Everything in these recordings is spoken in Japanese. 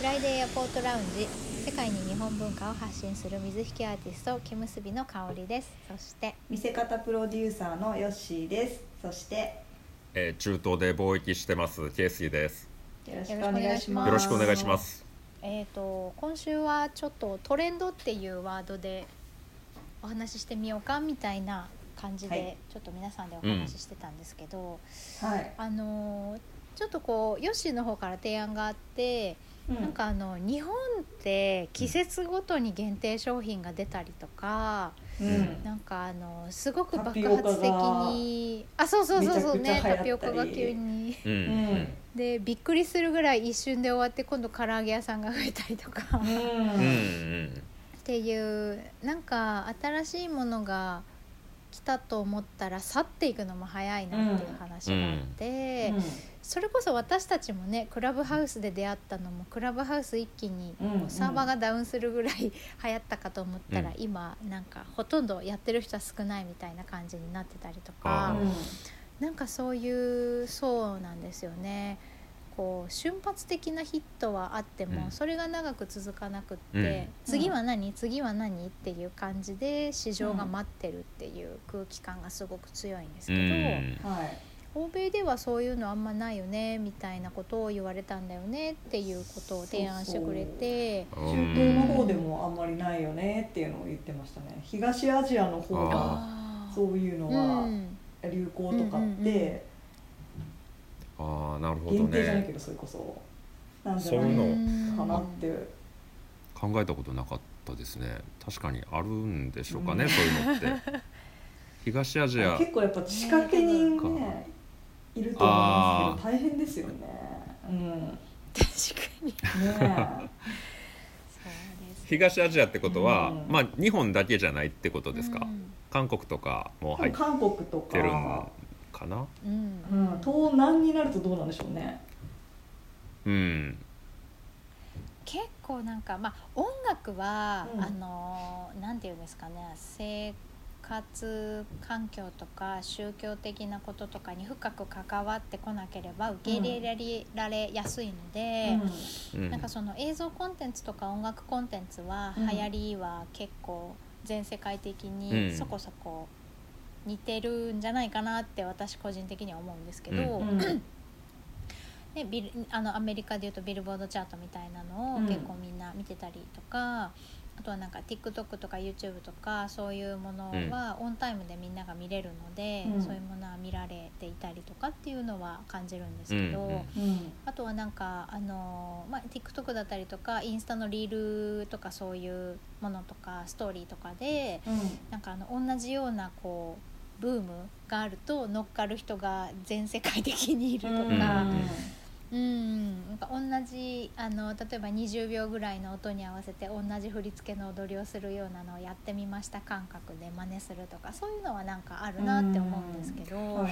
フライデーエアポートラウンジ世界に日本文化を発信する水引アーティスト木結びの香りです。そして見せ方プロデューサーのヨッシーです。そしてえー、中東で貿易してますケイシーです。よろしくお願いします。よろしくお願いします。えー、と今週はちょっとトレンドっていうワードでお話ししてみようかみたいな感じで、はい。ちょっと皆さんでお話ししてたんですけど、はい、あのーちょっとこうヨッシーの方から提案があって、うん。なんかあの日本って季節ごとに限定商品が出たりとか、うん。なんかあのすごく爆発的にあそうそうそうそうねタピオカが急に。うんうん。でびっくりするぐらい一瞬で終わって今度唐揚げ屋さんが増えたりとか。うん。うんうんっていうなんか新しいものが来たと思ったら去っていくのも早いなっていう話があって、それこそ私たちもねクラブハウスで出会ったのもクラブハウス一気にサーバーがダウンするぐらい 流行ったかと思ったら、うん。今なんかほとんどやってる人は少ないみたいな感じになってたりとかあー。なんかそういうそうなんですよね。こう瞬発的なヒットはあっても、うん。それが長く続かなくって、うん。次は何？次は何？っていう感じで市場が待ってるっていう空気感がすごく強いんですけど、うん。はい欧米ではそういうのあんまないよねみたいなことを言われたんだよねっていうことを提案してくれて。中東の方でもあんまりないよねっていうのを言ってましたね。東アジアの方がそういうのうはん。流行とかっうんうんてああなるほど限定じゃないけねどそれこそなんじゃそういうのないかなって。考えたことなかったですね。確かにあるんでしょうかね、そういうのって。東アジア。結構やっぱ仕掛け人ねいると思いますけど大変ですよね。うん。確かに。ねそうです東アジアってことは、うん。まあ日本だけじゃないってことですか、うん。韓国とかも入っ韓国とてるんか、かな？うん。うん、東南になるとどうなんでしょうね。うん。結構なんかまあ音楽は、うん。あのなんていうんですかね生活環境とか宗教的なこととかに深く関わってこなければ受け入れられやすいので、うん。なんかその映像コンテンツとか音楽コンテンツはうん流行りは結構全世界的うん。にそこそこ似てるんじゃないかなって私個人的には思うんですけど、うん。ね、ビルあのアメリカでいうとビルボードチャートみたいなのをうん結構みんな見てたりとか、あとはなんか TikTok とか YouTube とかそういうものはオンタイムでみんなが見れるので、うん。そういうものは見られていたりとかっていうのは感じるんですけど。うんうん。うん。あとはなんかあの、まあ、TikTok だったりとかインスタのリールとかそういうものとかストーリーとかでうん。なんかあの同じようなこうブームがあると乗っかる人が全世界的にいるとか、うんなんか同じあの例えば20秒ぐらいの音に合わせて同じ振り付けの踊りをするようなのをやってみました感覚で真似するとかそういうのはなんかあるなって思うんですけど、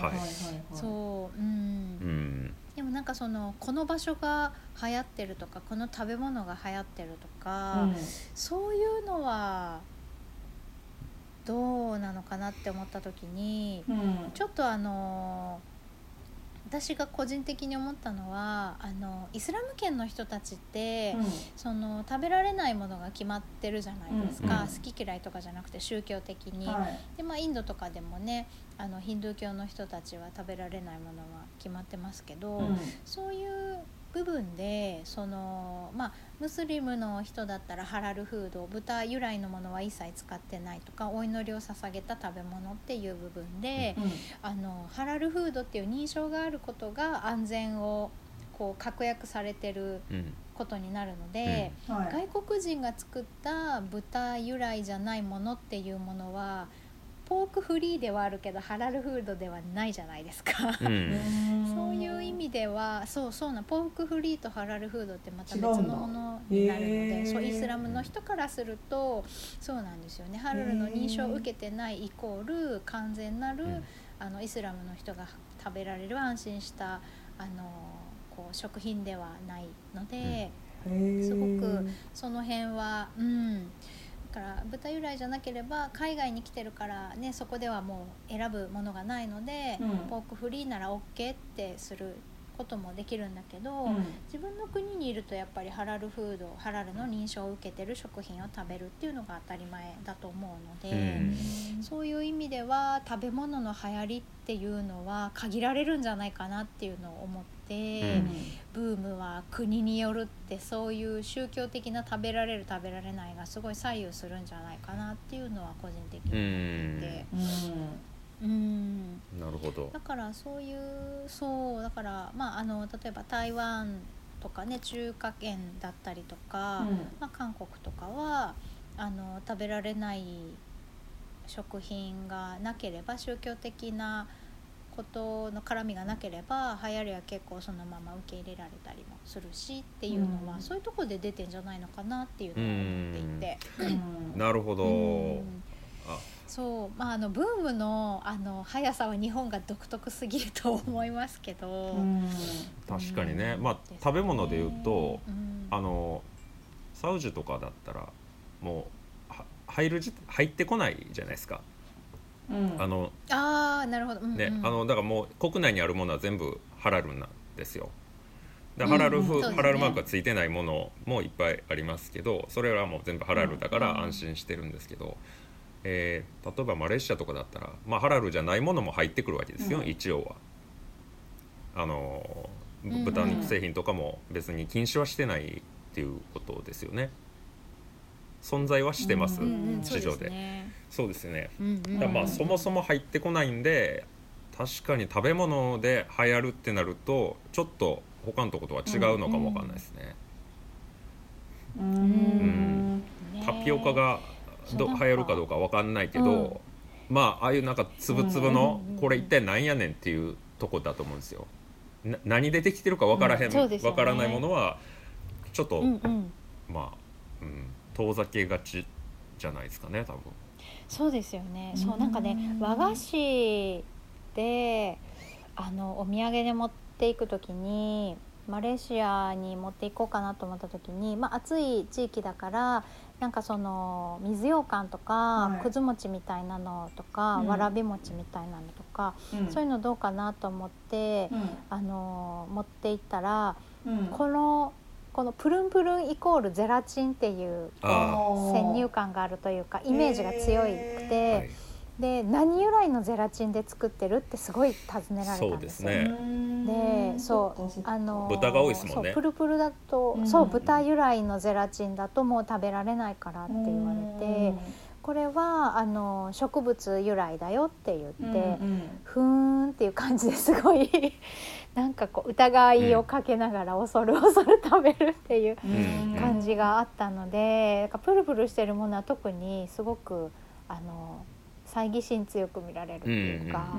そう、うんうん。でもなんかそのこの場所が流行ってるとかこの食べ物が流行ってるとか、うん。そういうのはどうなのかなって思った時にうん。ちょっとあの私が個人的に思ったのはあのイスラム圏の人たちって、その食べられないものが決まってるじゃないですか、うん。好き嫌いとかじゃなくて宗教的に。はい。でまあ、インドとかでもねあのヒンドゥー教の人たちは食べられないものは決まってますけど、うん。そういう部分でその、まあ、ムスリムの人だったらハラルフード豚由来のものは一切使ってないとかお祈りを捧げた食べ物っていう部分で、あのハラルフードっていう認証があることが安全をこう確約されてるうん。ことになるので。うん。はい。外国人が作った豚由来じゃないものっていうものはポークフリーではあるけどハラルフードではないじゃないですか。うん。そういう意味ではそうそうなポークフリーとハラルフードってまた別の？ものになるのへでー。そうイスラムの人からするとそうなんですよね。ハラルの認証を受けてないイコール完全なる、うん。あのイスラムの人が食べられる安心したあのこう食品ではないので。すごくその辺はうん。だから豚由来じゃなければ海外に来てるからねそこではもう選ぶものがないので、うん。ポークフリーなら OK ってすることもできるんだけど、うん。自分の国にいるとやっぱりハラルフードハラルの認証を受けてる食品を食べるっていうのが当たり前だと思うので、うん。そういう意味では食べ物の流行りっていうのは限られるんじゃないかなっていうのを思って、ブームは国によるってそういう宗教的な食べられる食べられないがすごい左右するんじゃないかなっていうのは個人的にう思っんて。うんうん。なるほど。だからそういうそうだからまああの例えば台湾とかね中華圏だったりとか、まあ、韓国とかはあの食べられない食品がなければ宗教的なことの絡みがなければ流行りは結構そのまま受け入れられたりもするしっていうのは、うん。そういうところで出てんじゃないのかなっていうのを思っていて。うん。なるほど、うん。あそうまああのブームのあの速さは日本が独特すぎると思いますけど、うん。確かにね、まあ食べ物で言うとうん。あのサウジとかだったらもうは入るじ入ってこないじゃないですか、うん。あのあーなるほど、うんうん。ね、あのだからもう国内にあるものは全部ハラルなんですよ。でハラル風、うんうんね。ハラルマークがついてないものもいっぱいありますけどそれはもう全部ハラルだかうんら安心してるんですけど、えー例えばマレーシアとかだったら、まあ、ハラルじゃないものも入ってくるわけですよ、うん。一応は。あの豚肉製品とかも別に禁止はしてないっていうことですよね。存在はしてます、うんうんうん、そうで市場で。そうですね。まあそもそも入ってこないんで確かに食べ物で流行るってなるとちょっと他のとことは違うのかもわかんないですね、うん。ねタピオカがど流行るかどうかわかんないけど、まあああいうなんかつぶつぶのうんこれ一体なんやねんっていうとこだと思うんですよ。な何でできてるかわからへん、うんね。わからないものはちょっと、うんうん、まあ、うん、遠ざけがちじゃないですかね多分。そうですよね。うん。そうなんかね和菓子であのお土産で持っていくときにマレーシアに持っていこうかなと思った時に、まあ、暑い地域だからなんかその水羊羹とか、はい。くず餅みたいなのとか、うん。わらび餅みたいなのとか、うん。そういうのどうかなと思って、うん。あの持っていったら、うん。このこのプルンプルンイコールゼラチンっていうあ先入観があるというかイメージが強いくあ、て、はい、で何由来のゼラチンで作ってるってすごい尋ねられたんですよ。そうですね。でそうあの豚が多いですもんね。そうプルプルだと、うん。そう豚由来のゼラチンだともう食べられないからって言われて、これはあの植物由来だよって言って、ふーんっていう感じですごい なんかこう疑いをかけながら恐る恐る食べるっていううん。感じがあったので、なんかプルプルしてるものは特にすごくあの猜疑心強く見られるっていうか、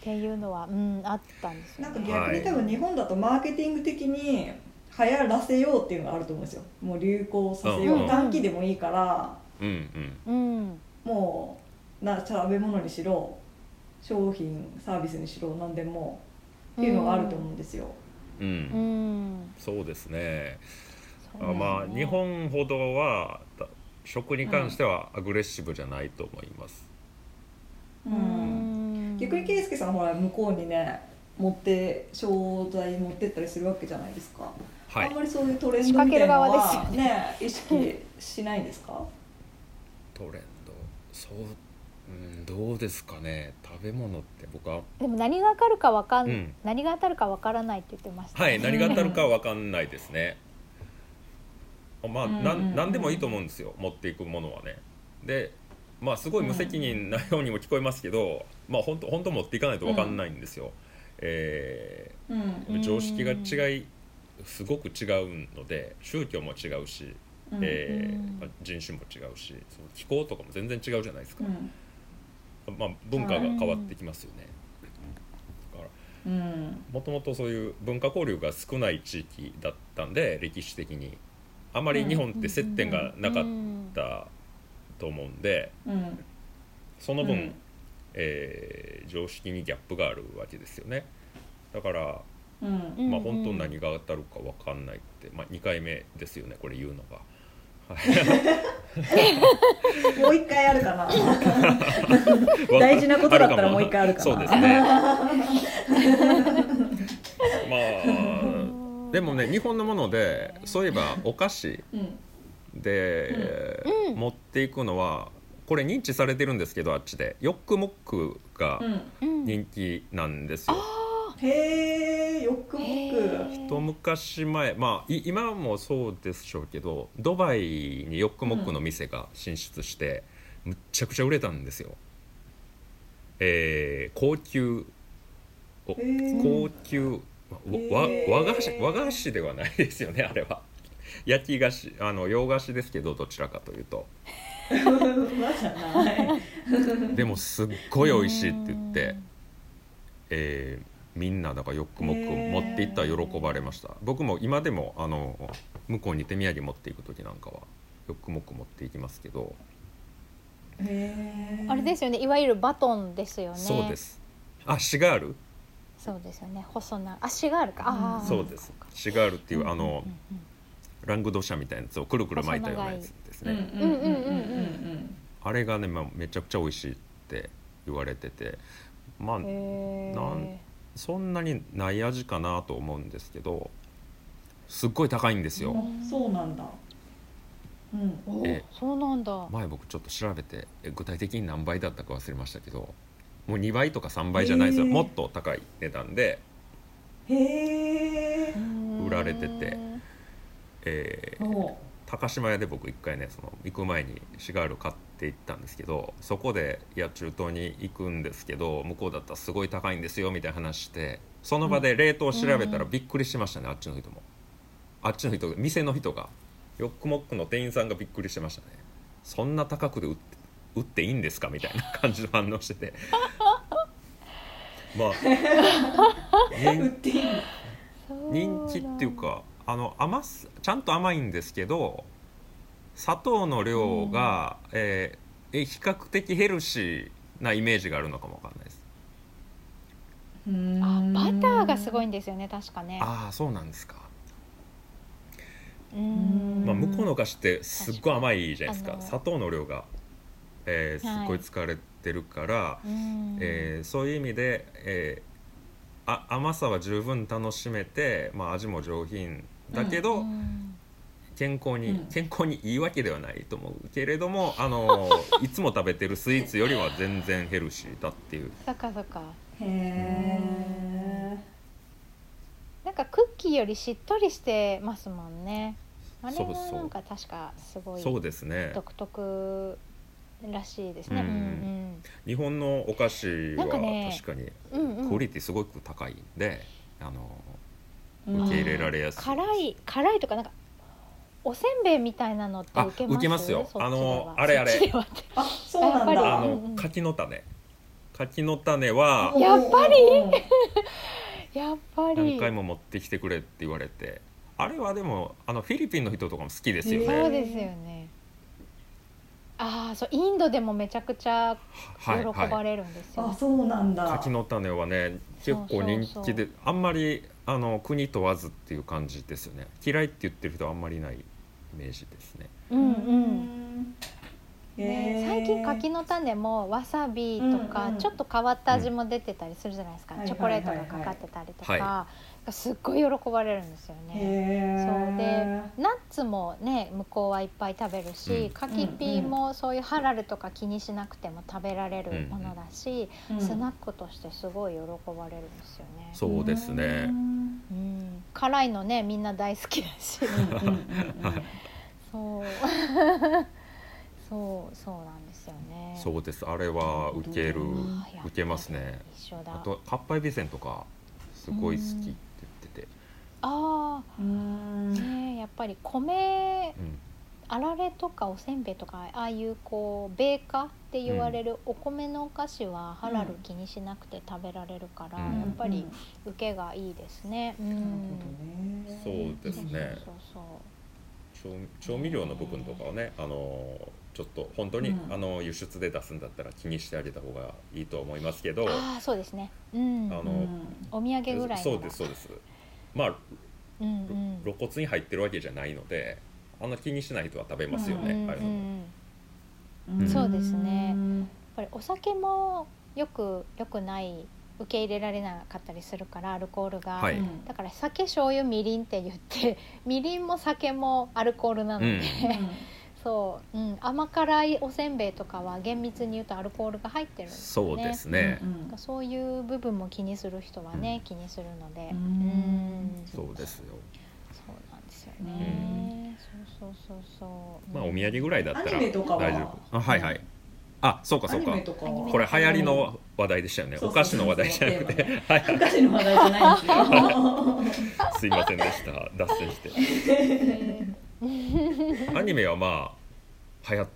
っていうのは、うん、あったんですなんか。逆に多分日本だとマーケティング的に流行らせようっていうのがあると思うんですよ。もう流行させよう、うん短期でもいいから。うんうん。うんもうな食べ物にしろ商品サービスにしろ何でもっていうのがあると思うんですよ、うん、うん。そうですね。あまあね日本ほどはだ食に関してはアグレッシブじゃないと思います、ううん。ん逆に圭介さんほら向こうにね持って商材持ってったりするわけじゃないですか、はい。あんまりそういうトレンドみたいなのは仕掛けるね。意識しないんですか？トレンド。そう、うん、どうですかね。食べ物って僕は。でも何が当たるかわかん、うん。何が当たるかわからないって言ってました、はい何が当たるかは分かんないですね。まあうん。うんうんなん何でもいいと思うんですよ。持っていくものはね。でまあすごい無責任なようにも聞こえますけど、まあ本当本当持っていかないと分かんないんですよ、えうんうん常識が違いすごく違うので宗教も違うし、うんえーうん。まあ人種も違うしその気候とかも全然違うじゃないですか、うん。まあ、文化が変わってきますよね、だからうん。もともとそういう文化交流が少ない地域だったんで歴史的に。あまり日本って接点がなかったと思うんでうん。その分、うん。えー常識にギャップがあるわけですよね。だから、うん。うんまあ本当に何が当たるか分かんないって、まあ、2回目ですよねこれ言うのが。もう一回あるかな。大事なことだったらもう一回あるかな。そうですね。まあでもね日本のものでそういえばお菓子うんで、うん。持っていくのはこれ認知されてるんですけどあっちで。ヨックモックがうん。うん人気なんですよ。へえよくもへくー。一昔前まあい今もそうでしょうけどドバイにヨックモックの店が進出して、むっちゃくちゃ売れたんですよ。えー高級。高級。わわへー和菓子和菓子ではないですよねあれは焼き菓子あの洋菓子ですけどどちらかというと。でもすっごい美味しいって言って、えーみんなだからヨックモックへー。持っていったら喜ばれました。僕も今でもあの向こうに手土産持っていく時なんかはヨックモック持っていきますけど、あれですよね。いわゆるバトンですよね。そうです。あシガール？そうですよね。細な足があるか。ああそうです。シガールっていうあのうんうんラングドシャみたいなやつをくるくる巻いたようなやつですうんうんね、うんうんうんあれがね、まあ、めちゃくちゃ美味しいって言われてて。まあなんそんなにない味かなと思うんですけどすっごい高いんですよ、あそうなんだ。うん。おえそうなんだ。前僕ちょっと調べてえ具体的に何倍だったか忘れましたけどもう2倍とか3倍じゃないですよ。もっと高い値段で、へえ売られててえーお高島屋で僕一回ねその行く前にシガール買って行ったんですけどそこでいや中東に行くんですけど向こうだったらすごい高いんですよみたいな話してその場でレートを調べたらびっくりしましたね、あっちの人も。あっちの人店の人が。ヨックモックの店員さんがびっくりしてましたね。そんな高くで売って売っていいんですか？みたいな感じの反応してて。まあ 人気っていうかあの甘すちゃんと甘いんですけど砂糖の量が、えーえ比較的ヘルシーなイメージがあるのかもわかんないです。あバターがすごいいんですよね確かね。ああそうなんですか、うん。まあ、向こうのお菓子ってすっごい甘いじゃないですか。砂糖の量が、えーすっごい使われてるから、うん。えーそういう意味で、えーあ甘さは十分楽しめて、まあ、味も上品だけど、うん健康に、うん。健康にいいわけではないと思うけれども あのいつも食べてるスイーツよりは全然ヘルシーだっていう。そっかそっか。へえなんかクッキーよりしっとりしてますもんね。あれそうそうはなんか確かすごいそうですね。独特らしいですね。ううんん。日本のお菓子は確かにうんうん。うんクオリティすごく高いんで、あのうん受け入れられやすい辛い辛いとかなんかおせんべいみたいなのってあ受けます？受けますよ。あのあれあれ。あそうなんだ。あの、柿の種。柿の種はやっぱり？うん。やっぱり。何回も持ってきてくれって言われて。あれはでもあのフィリピンの人とかも好きですよへねそうですよね。ああそうインドでもめちゃくちゃ喜はいはい。ばれるんですよ、あそうなんだ。柿の種はね結構人気でそうそうそう。あんまりあの国問わずっていう感じですよね。嫌いって言ってる人はあんまりいないイメージですね。うんうん。へね、ー最近柿の種もわさびとか、うんうん。ちょっと変わった味も出てたりするじゃないですか、うん。チョコレートがかかってたりとか、はすっごい喜ばれるんですよね。へそうでえナッツもね向こうはいっぱい食べるし、うん。柿ピーもそういうハラルとか気にしなくても食べられるものだし、スナックとしてすごい喜ばれるんですよね。そうですね。うんうん、辛いのねみんな大好きだし。そう。そうそうなんですよね。そうです。あれは受ける。受けますね。一緒だ。あとかっぱえびせんとかすごい好きって言ってて。あうん。あねえやっぱり米うんあられとかおせんべいとかああいうこう米化って言われるお米のお菓子はハラル気にしなくて食べられるから、うん。やっぱり受けがいいですね。うん、なるほどそうねですね。そうそう調調味料の部分とかはねあのちょっと本当に、うん。あの輸出で出すんだったら気にしてあげた方がいいと思いますけどそうああそうですね。うん、あのうん。お土産ぐらいそうですそうです。まあうんうん。露骨に入ってるわけじゃないのであんな気にしない人は食べますよね、うんああいうのも。うん。んそうですね。うんやっぱりお酒もよくよくない受け入れられなかったりするからアルコールが、はい。うんだから酒醤油みりんって言って みりんも酒もアルコールなので、うん。そう、うん、甘辛いおせんべいとかは厳密に言うとアルコールが入ってるんですよね。そうですね、うんうん。そういう部分も気にする人はね、気にするので。ううんん。そうですよよね、そうそうそうそう。まあお土産ぐらいだったら大アニメとかは？丈夫。あはいはい。あそうかアそうか。これ流行りの話題でしたよね。お菓子の話題じゃなくて。はい。お菓子の話題じゃないんですよ。すいませんでした。脱線して。アニメはまあはや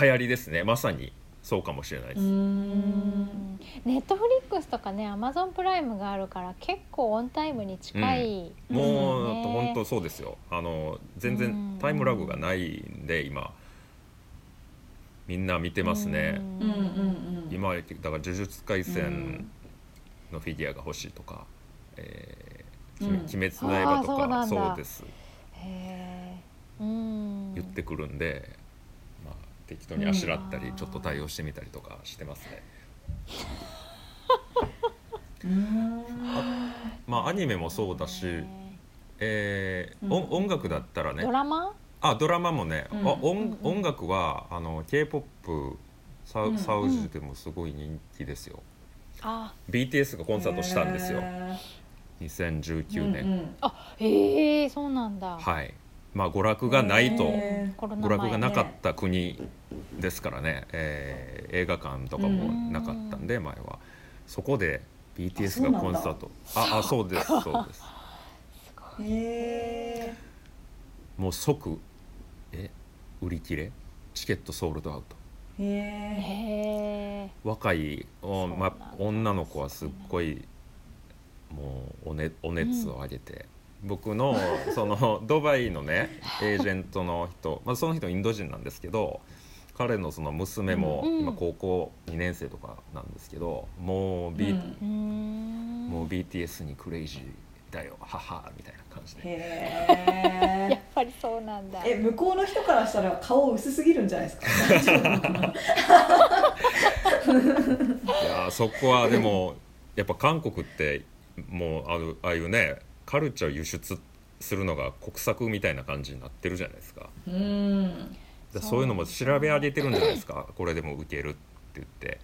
流行りですね。まさにそうかもしれないです、うん。ネットフリックスとかねアマゾンプライムがあるから結構オンタイムに近い、もうね本当そうですよ。あの全うん。然タイムラグがないんで今。みんな見てますね、うん。うんうん今だから「呪術廻戦」のフィギュアが欲しいとか「えーうん。鬼滅の刃」とかそうです。言ってくるんで、まあ、適当にあしらったりうん。ちょっと対応してみたりとかしてますね。うん。まあアニメもそうだし、えー音うん。音楽だったらね。ドラマ？あドラマもね、うん。あ音うん。うん音楽はあの k p o p サウ,、うん。サウジでもすごい人気ですよ。あ。BTS がコンサートしたんですよ。へ2019ー年、うん。うんあへえそうなんだ、はいまあ娯楽がないと娯楽前がなかった国ですからね、えー映画館とかもなかったんで、前は。そこで BTS がコンサート。ああそうですそうです。ーへもう即え売り切れ？チケットソールドアウト。え若いお、ま、女の子はすっごいもうお,、ね、お熱を上げて、僕のそのドバイのねエージェントの人、まあ、その人インド人なんですけど彼のその娘もうん。今高校2年生とかなんですけどもう,、B うん。うーん。もう BTS にクレイジーだよ母みたいな感じで。へ やっぱりそうなんだ。え向こうの人からしたら顔薄すぎるんじゃないですか？いやーそこはでもやっぱ韓国ってもうああいうねカルチャー輸出するのが国策みたいな感じになってるじゃないですか。うん。でそういうのも調べ上げてるんじゃないですか。これでも受けるって言って。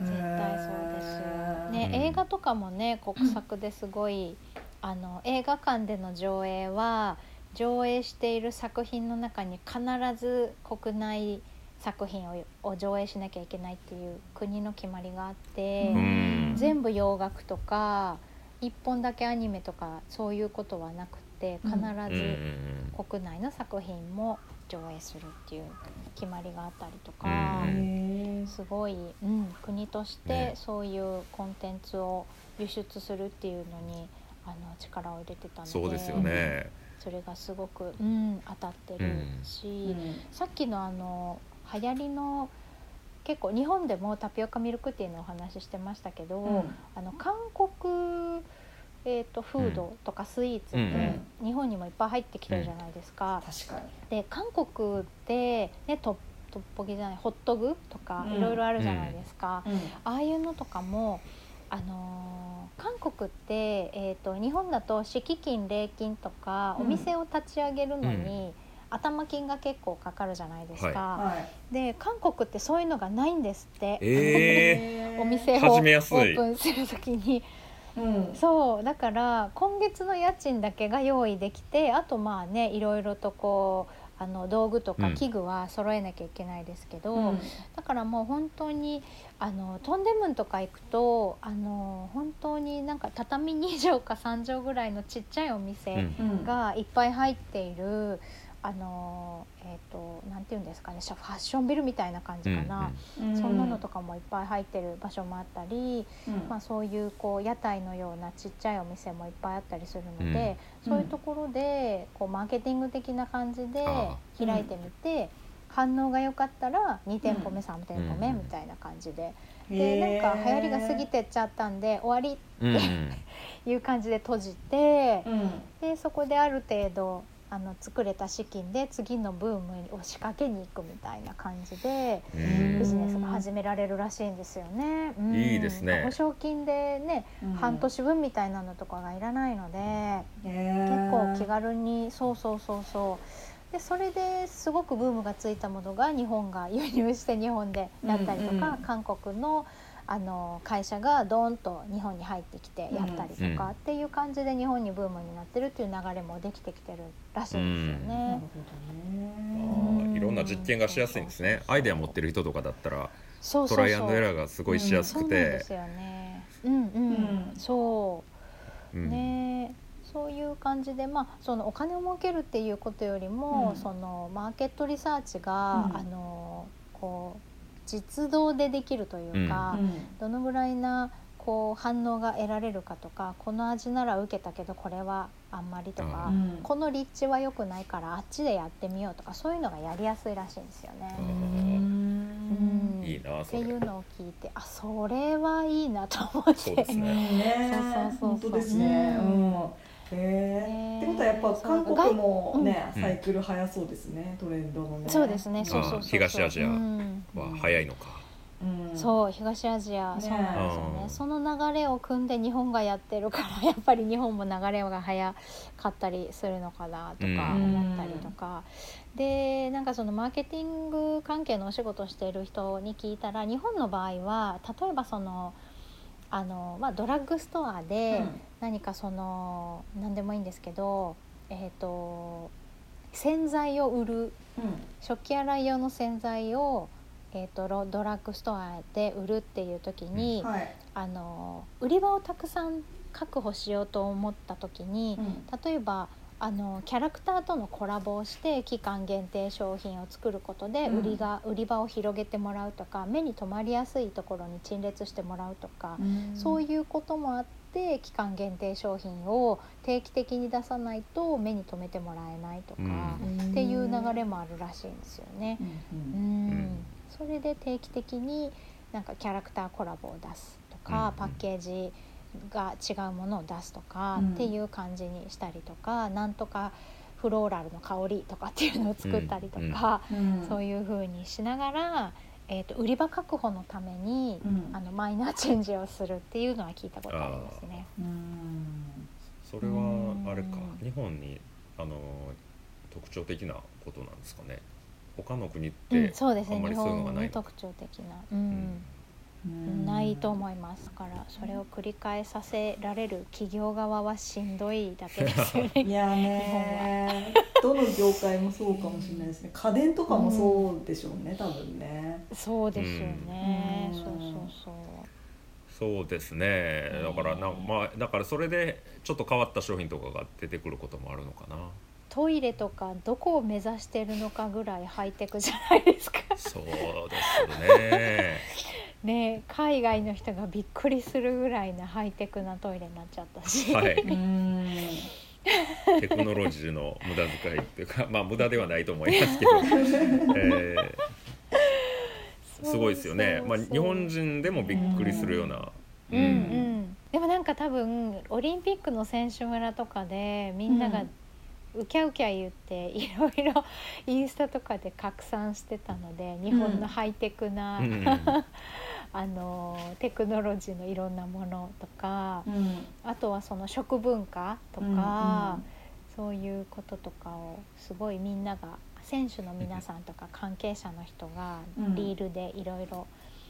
絶対そうですよ、ねうん。映画とかもね国策ですごい、あの映画館での上映は上映している作品の中に必ず国内作品をを上映しなきゃいけないっていう国の決まりがあって、全部洋楽とか一本だけアニメとかそういうことはなくて必ず国内の作品も上映するっていう決まりがあったりとか。すごい、うん、国としてね。そういうコンテンツを輸出するっていうのにあの力を入れてたのでそうですよね。それがすごく、うん、当たってるし、うん。さっきのあの流行りの結構日本でもタピオカミルクティーのお話ししてましたけど、うん。あの韓国、えー、とフードとかスイーツって日本にもいっぱい入ってきてるじゃないですか。確かに。で韓国って、ね、トトッポギじゃないホットグとかうん。いろいろあるじゃないですか、うん。ああいうのとかも、あのー韓国って、えー、と日本だと敷金礼金とか、うん。お店を立ち上げるのに、頭金が結構かかるじゃないですか、はい。で韓国ってそういうのがないんですって、え お店をオ始めやすい。ープンする時に。うん。そうだから今月の家賃だけが用意できてあとまあねいろいろとこうあの道具とかうん。器具は揃えなきゃいけないですけど、うん。だからもう本当にあのトンデムンとか行くとあの本当になんか畳2畳か3畳ぐらいのちっちゃいおー店うん。うん。がいっぱい入っている、あのえっ、となんていうんですかねファッションビルみたいな感じかな、うんそんなのとかもいっぱい入ってる場所もあったり。うん。まあ、そういうこう屋台のようなちっちゃいお店もいっぱいあったりするので、うん。そういうところでこうマーケティング的な感じであ開いてみて、反応が良かったら2店舗目、3店舗目うんみたいな感じで、へでなんーか流行りが過ぎてっちゃったんで終わりうんうん。いう感じで閉じてう、ん。でそこである程度あの作れた資金で次のブームを仕掛けに行くみたいな感じでうん。ビジネスが始められるらしいんですよね。うん。いいですね。保証金でね、うん。半年分みたいなのとかがいらないので、結構気軽にそうそうそうそう。でそれですごくブームがついたものが日本が輸入して日本でやったりとか、うんうん。韓国のあの会社がドーンと日本に入ってきてやったりとか、うん。っていう感じで日本にブームになってるっていう流れもできてきてるらしいですよね。いろんな実験がしやすいんですね。アイデア持ってる人とかだったらトライアンドエラーがすごいしやすくそうなんでてすよね。うんうん、うんそううん。ね。そういう感じで、まあ、そのお金を儲けるっていうことよりも、うん。そのマーケットリサーチが、うん。あのこう実動でできるというか、うん。どのぐらいなこう反応が得られるかとかこの味なら受けたけどこれはあんまりとか、うん。この立地は良くないからあっちでやってみようとかそういうのがやりやすいらしいんですよね。ううん。んいいなっていうのを聞いてあそれはいいなと思って。そうですうん。ねねそうそうそうそう。本当ですね。ううんん。え。ってことはやっぱ韓国もね、うん。サイクル早そうですね。トレンドのね。そうですねそうそうそうそう。東アジアうん。は早いのか。うん。そう東アジア、ね。そうなんですようん。ねその流れを組んで日本がやってるからやっぱり日本も流れが早かったりするのかなとかうん思ったりとか、でなんかそのマーケティング関係のお仕事をしている人に聞いたら日本の場合は例えばそのあの、まあ、ドラッグストアで何かその何でもいいんですけど、えー、と洗剤を売るうん。食器洗い用の洗剤を、えー、とロドラッグストアで売るっていう時に、はい。あの売り場をたくさん確保しようと思った時に、うん例えばあのキャラクターとのコラボをして期間限定商品を作ることでうん。売りが、売り場を広げてもらうとか目に留まりやすいところに陳列してもらうとか、そういうこともあって期間限定商品を定期的に出さないと目に留めてもらえないとか、うん。っていう流れもあるらしいんですよね。ううん。ん。うん。それで定期的になんかキャラクターコラボを出すとか、うん。パッケージが違うものを出すとか、うん。っていう感じにしたりとかなんとかフローラルの香りとかっていうのを作ったりとか、うん。そういう風にしながら、えー、と売り場確保のために、うん。あのマイナーチェンジをするっていうのは聞いたことありますね。うん。それはあれか。うん日本にあの特徴的なことなんですかね。他の国っうん、てそうですね。日あんまりそういうのが本ないの特徴的な、うん。うんないと思いますだからそれを繰り返させられる企業側はしんどいだけですよね。いやね。どの業界もそうかもしれないですね。家電とかもそうでしょうね多分ね。そうですよね。うん。そうそうそう。そうですね。だからなうんまあだからそれでちょっと変わった商品とかが出てくることもあるのかな。トイレとかどこを目指してるのかぐらいハイテクじゃないですか。そうですねね海外の人がびっくりするぐらいなハイテクなトイレになっちゃったし。はい。うん。テクノロジーの無駄遣いっていうかまあ無駄ではないと思いますけど、えーすごいですよね。まあ、日本人でもびっくりするような、うんうん、でもなんか多分オリンピックの選手村とかでみんながうきゃうきゃ言っていろいろ インスタとかで拡散してたので日本のハイテクな、うんうんあのテクノロジーのいろんなものとかうん。あとはその食文化とか、うんそういうこととかをすごいみんなが選手の皆さんとか関係者の人がうん。リールでいろいろ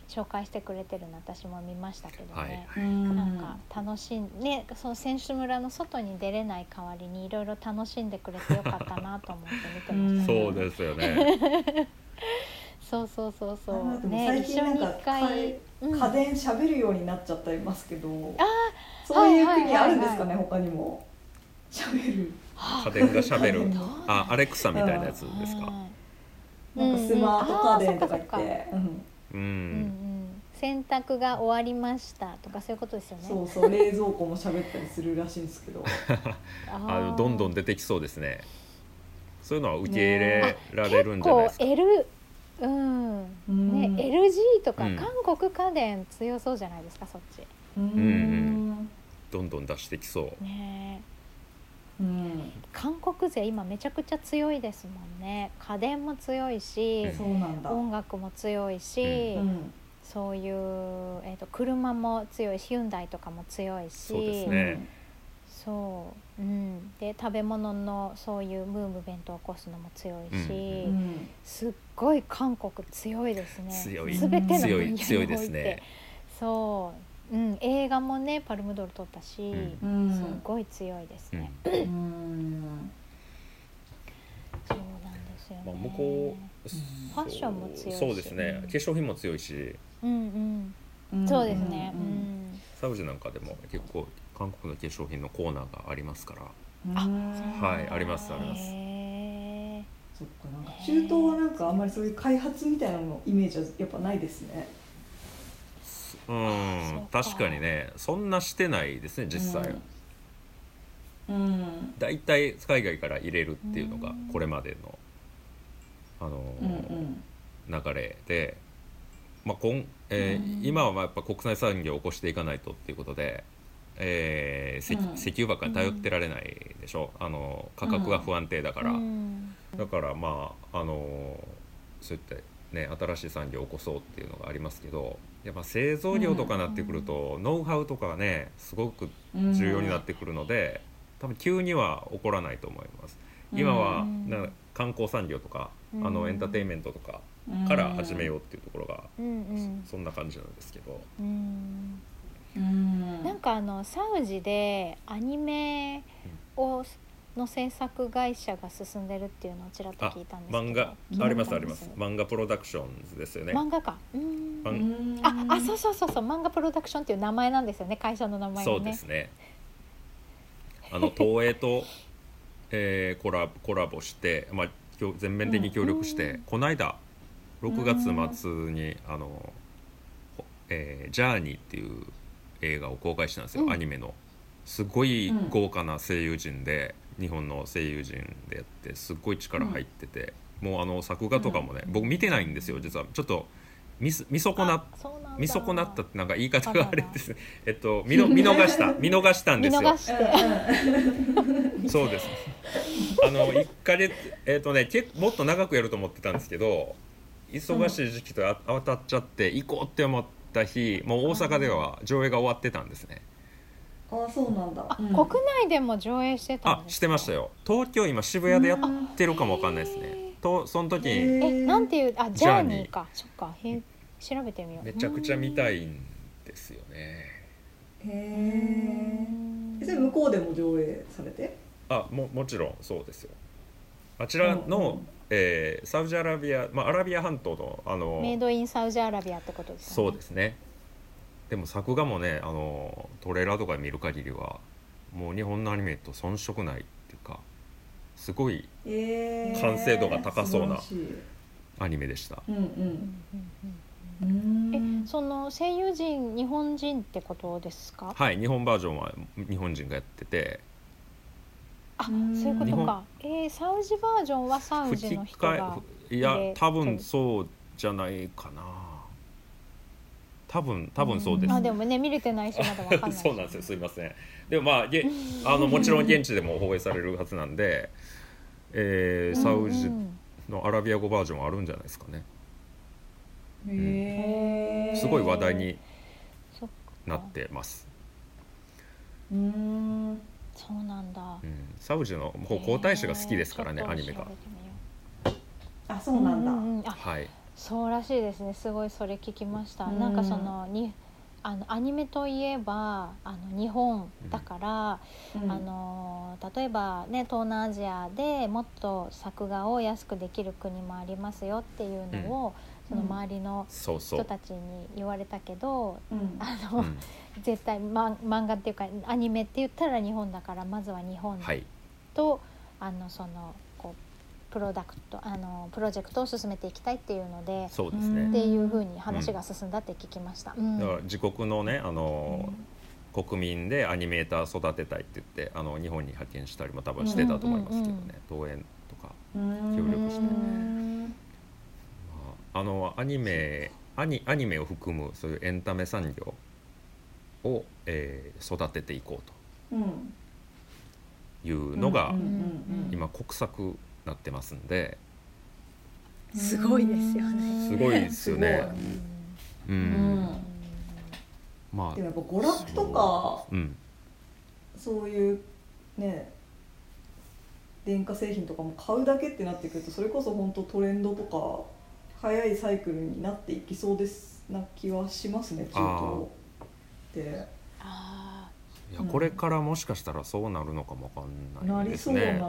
紹介してくれてるの私も見ましたけどね。はい。うんなんか楽しんねその選手村の外に出れない代わりにいろいろ楽しんでくれてよかったなと思って見てました、そうですよね そうそうそうそあうね一緒に最近なんか一回、うん。家電喋るようになっちゃってますけど。あそういう国あはいはいはいはい。るんですかね他にも。喋る。家電がしゃべる。うんあアレクサみたいなやつですか？うん。なんかスマート家電とか言って、うんううん。うん。ん、洗濯が終わりましたとかそういうことですよね。そうそう冷蔵庫も喋ったりするらしいんですけど。あのどんどん出てきそうですね。そういうのは受け入れられるんじゃないですか、L うん。ね、うん LG とかうん。韓国家電強そうじゃないですかそっち。うん。うんどんどん出してきそう。ね。ううん。韓国勢今めちゃくちゃ強いですもんね。家電も強いし、音楽も強いし、うん。そういう、えー、と車も強いしヒュンダイとかも強いし。そうですね。そう。うん、で食べ物のそういうムーブメントを起こすのも強いし、うん。うん。すっごい韓国強いですね。強い。全ての分野において。強い強いですね。そう、うん、映画もねパルムドール取ったし、うん。うんすっごい強いですうん。ね、うん。そうなんですよね、まあ、向こうファッションも強いし。そうですね。うん化粧品も強いし。うんうん。うん。そうですね、ううんん。サウジなんかでも結構韓国の化粧品のコーナーがありますから。あうん。はいありますありますそっかなんか中東はなんかあんまりそういう開発みたいなのイメージはやっぱないですね。うん確かにねそんなしてないですね実際、うん。大体海外から入れるっていうのがうん。これまでのあのうんうん。流れで、まあこんえーうん。今はまあやっぱ国際産業を起こしていかないとっていうことで、えー石油ばっかり頼ってられないでしょ、あの価格が不安定だから、うん。だからまああのそういったね新しい産業を起こそうっていうのがありますけどやっぱ製造業とかになってくると、ノウハウとかがねすごくうん。重要になってくるので、多分急には起こらないと思います。今はうん。な観光産業とか、うん。あのエンターテインメントとかから始めようっていうところが、うん。うんそんな感じなんですけど、うん。うんなんかあのサウジでアニメをの制作会社が進んでるっていうのをちらっとあ聞いたんですけど漫画。あります？あります漫画プロダクションズですよね。漫画か。うん。漫ああそうそうそうそう。漫画プロダクションっていう名前なんですよね会社の名前がね。そうですね。あの 東映と、えーコラコラボして、まあ全面的に協力して、この間6月末にあの、ほえージャーニーっていう映画を公開したんですよ、うん。アニメの。すごい豪華な声優陣で、日本の声優陣でやってすっごい力入ってて、もうあの作画とかもね、僕見てないんですよ実は。ちょっと見す見損な見損なったってなんか言い方があれですね。えっと見の見逃した。見逃したん見ですよ。逃。して。そうです。あの一ヶ月えっとね結もっと長くやると思ってたんですけど、忙しい時期とあ当たっちゃって行こうって思った日、もう大阪では上映が終わってたんですね。あそうなんだ。あ、うん。国内でも上映してたんあですか？してましたよ。東京今渋谷でやってるかもわかんないですへね。とその時えなんていうあジャーニーニーー。かそっか。へ調べてみよう。めちゃくちゃ見たいんですよね。へうえんそれ向こうでも上映されて？あももちろんそうですよあちらの、うんうん。えーサウジアラビア、まあ、アラビア半島のあのメイドインサウジアラビアってことですよね。そうですね。でも作画もねあのトレーラーとか見る限りはもう日本のアニメと遜色ないっていうかすごいえー。完成度が高そうなアニメでした。うんうんうん。うんうんうん。えその声優陣日本人ってことですか？はい日本バージョンは日本人がやっててあそううんいうことか。えーサウジバージョンはサウジの人替がえいやで多分そうじゃないかな。多分多分そうです。あでもね見れてないしまだわかんない。し そうなんですよ。すいません。でもまあげあのもちろん現地でも放映されるはずなんで、えーサウジうん。うんのアラビア語バージョンはあるんじゃないですかね。へえすごい話題になってます、うんそうなんだ。うん、サウジのもう皇太子が好きですからねアニメが。あそうなんだ。ううんうん。あはい。そうらしいですね。すごいそれ聞きました、うん。なんかそのにあのアニメといえばあの日本だから、うん。あの例えばね東南アジアでもっと作画を安くできる国もありますよっていうのを、その周りの人たちに言われたけど、うん。あの、うん、絶対ま漫画っていうかアニメって言ったら日本だからまずは日本はい。と、あのそのこうプロダクトあのプロジェクトを進めていきたいっていうのでそうですね、うん。っていうふうに話が進んだって聞きました。うん。だから自国のねあの、国民でアニメーター育てたいって言ってあの日本に派遣したりも多分してたと思いますけどね、東映とか、うん協力して。うん。まあ、あのアニメアニアニメを含むそういうエンタメ産業を、えー育てていこうと。うん。いうのがうんうんうん今国策なってますんで、すごいですよね。すごいですよね。う、うん。ん。まあでもやっぱ娯楽とかうん。そういうね電化製品とかも買うだけってなってくるとそれこそ本当トレンドとか早いサイクルになっていきそうですな気はしますね中東って。あいやこれからもしかしたらそうなるのかもわかんなないりですね。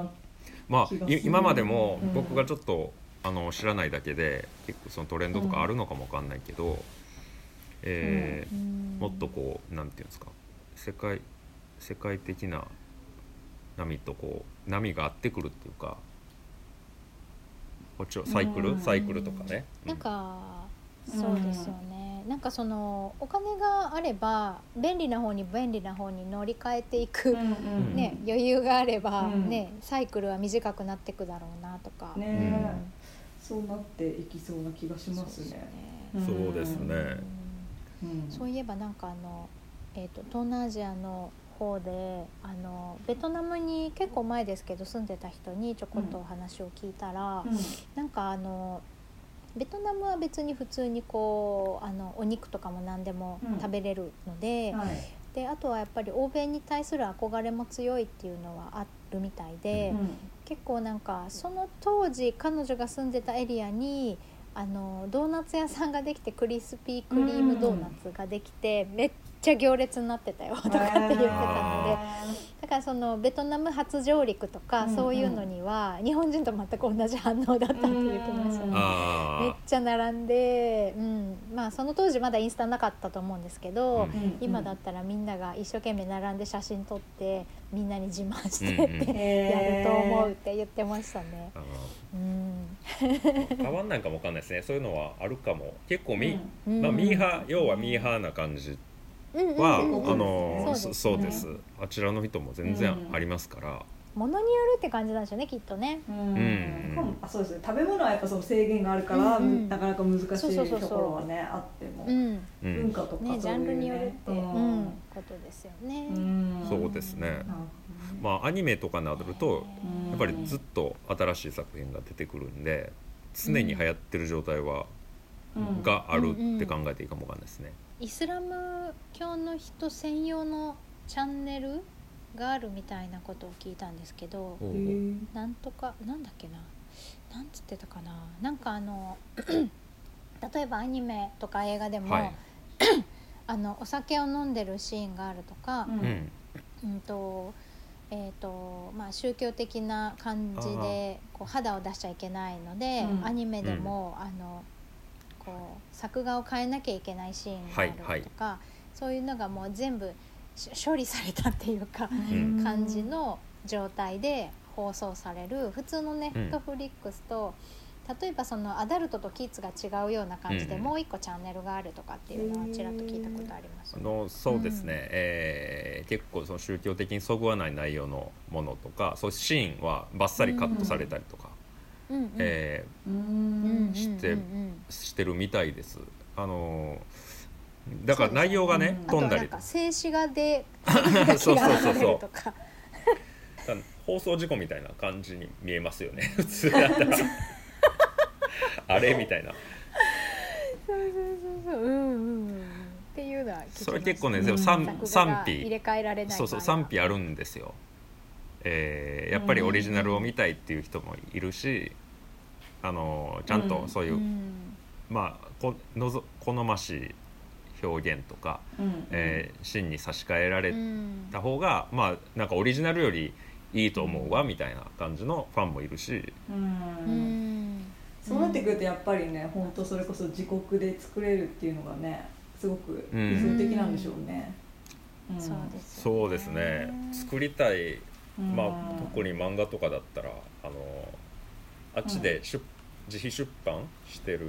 まあ今までもうん。僕がちょっと、あの知らないだけで結構そのトレンドとかあるのかもわかんないけど、えーうん。ーもっとこうなんていうんですか？世界世界的な波とこう波が合ってくるっていうかこっちをサイクル、うん。サイクルとかね。なんかうんそうですよね、なんかそのお金があれば便利な方に便利な方に乗り換えていく、うんうん。ね、余裕があれば、うん。ね、サイクルは短くなっていくだろうなとか、ねうん。そうなっていきそうな気がしますね。そうですね。うん。そういえばなんかあの、えー、と東南アジアの方であのベトナムに結構前ですけど住んでた人にちょこっとお話を聞いたら、うん。なんかあのベトナムは別に普通にこうあのお肉とかも何でもうん。食べれるので,、はい。であとはやっぱり欧米に対する憧れも強いっていうのはあるみたいで、うん。結構なんかその当時彼女が住んでたエリアにあのドーナツ屋さんができてクリスピークリームドーナツができて、めっちゃ行列になってたよとかって言ってたので。だからそのベトナム初上陸とか、そういうのには日本人と全く同じ反応だったって言ってましたね。めっあちゃ並んで、うん、まあその当時まだインスタなかったと思うんですけど、うん。今だったらみんなが一生懸命並んで写真撮ってみんなに自慢してって やると思うって言ってましたね。変わんないかもわかんないですね。そういうのはあるかも。結構み、うん。まあ、ミーハー要はミーハーな感じは、うんうんあのそうですね。そうです。あちらの人も全然ありますから、ものによるって感じなんでしょうねきっとね。うん。あそうですね食べ物はやっぱその制限があるから、うんうん。なかなか難しいそうそうそうそうところはねあっても、うんうん。文化とかそういう、ね。ジャンルによるって、ううんん、ことですよね。うん。そうですね。まあアニメとかになるとうん。やっぱりずっと新しい作品が出てくるんで常に流行ってる状態は、うんがあるって考えていいかもわかんないですね。イスラム教の人専用のチャンネルがあるみたいなことを聞いたんですけど、ほうほう。へーなんとかなんだっけな。なんつってたかな。なんかあの 例えばアニメとか映画でも、はい。あのお酒を飲んでるシーンがあるとか、うん。うんうんとえーとまあ、宗教的な感じでこう肌を出しちゃいけないので、うん。アニメでも、あのこう作画を変えなきゃいけないシーンがあるとか、はいはい。そういうのがもう全部し処理されたっていうか、ん。感じの状態で放送される。普通のネットフリックスと、例えばそのアダルトとキッズが違うような感じで、うんもう一個チャンネルがあるとかっていうのはちらっと聞いたことあります。あ。のそうですね、えー結構その宗教的にそぐわない内容のものとかそういうシーンはバッサリカットされたりとか、うんうん。えしてしてるみたいです。あのーだから内容がね、うんあと飛んだり。となんか静止画で そうそうそうそう。流れるとか。か放送事故みたいな感じに見えますよね。普通だったら。あれみたいな。そうそうそうそう。うんうんうん。っていうのは聞きました。それ結構ねうん。でも賛賛が入れ否替えられないそうそう賛否あるんですよ、えーやっぱりオリジナルを見たいっていう人もいるしあのちゃんとそういう、うん。まあこのぞ好ましい表現とか、うん。えー真に差し替えられうんた方が、まあなんかオリジナルよりいいと思うわみたいな感じのファンもいるし、ううん。んそうなってくるとやっぱりね本当それこそ自国で作れるっていうのがねすごく理想的なんでしょうね。うですよそうですね。作りたい、うん。まあ、特に漫画とかだったらあのあっちで出、自費出版してる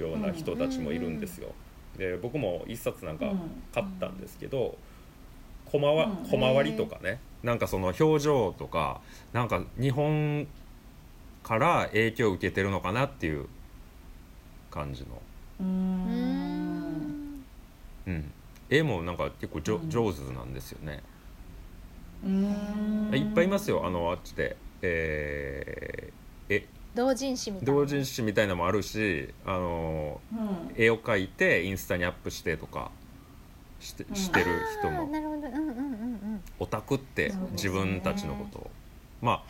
ような人たちもいるんですよ。で僕も一冊なんかうん。買ったんですけど、小回うん。小回りとかねなんかその表情とかなんか日本から影響を受けてるのかなっていう感じの、ううん。んうん、絵もなんか結構じょ、うん。上手なんですよね。うん。いっぱいいますよあのあっちで。えーえ同人誌みたいな。同人誌みたいなのもあるしあのうん。絵を描いてインスタにアップしてとかしてうん。してる人も。なるほど。うんうんうんうん。オタクって自分たちのこと。をまあ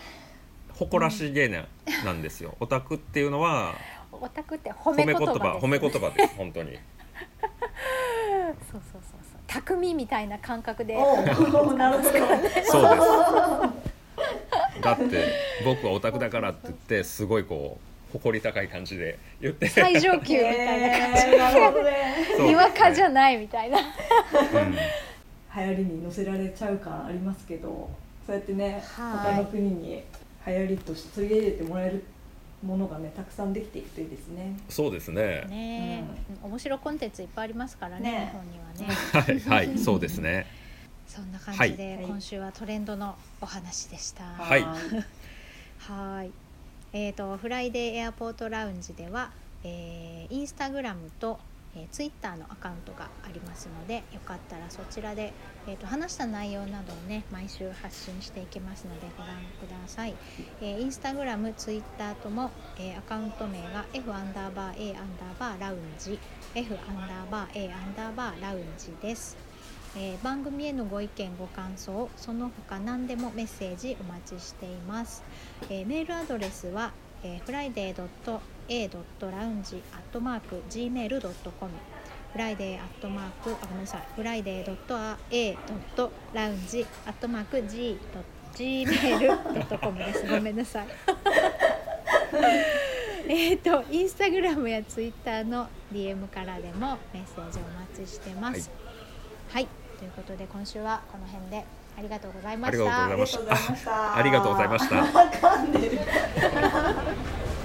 誇らしげな, なんですよ。オタクっていうのはオタクって褒褒め言め言葉です。葉。褒め言葉です本当に。そうそうそうそう。匠みたいな感覚で。おおなるほど。そうですだって僕はオタクだからって言ってすごいこう誇り高い感じで言って。最上級みたいな。感じえーなるほどねにわかじゃないみたいな。うん。流行りに乗せられちゃう感ありますけどそうやってねはい。他の国に流行りとして取り入れてもらえるものがねたくさんできていくといいですね。そうですね。ねえ、面白いコンテンツいっぱいありますからねね。日本にはね。はい。はい。そうですねそんな感じで、はい。今週はトレンドのお話でした。はい。はい。えー、とフライデーエアポートラウンジでは、えーインスタグラムと、えー、ツイッターのアカウントがありますのでよかったらそちらで、えー、と話した内容などをね毎週発信していきますのでご覧ください、えーインスタグラムツイッターとも、えーアカウント名が F アンダーバー A アンダーバーラウンジ F アンダーバー A アンダーバーラウンジですえー番組へのご意見ご感想その他何でもメッセージお待ちしています、えーメールアドレスは、えー、friday.a.lounge.gmail.com Friday アットマークあごめんなさい。 Friday .a.lounge.gmail.com ですごめんなさい。えっとインスタグラムやツイッターの DM からでもメッセージお待ちしてますはい、ということで今週はこの辺でありがとうございました。ありがとうございました。ありがとうございました。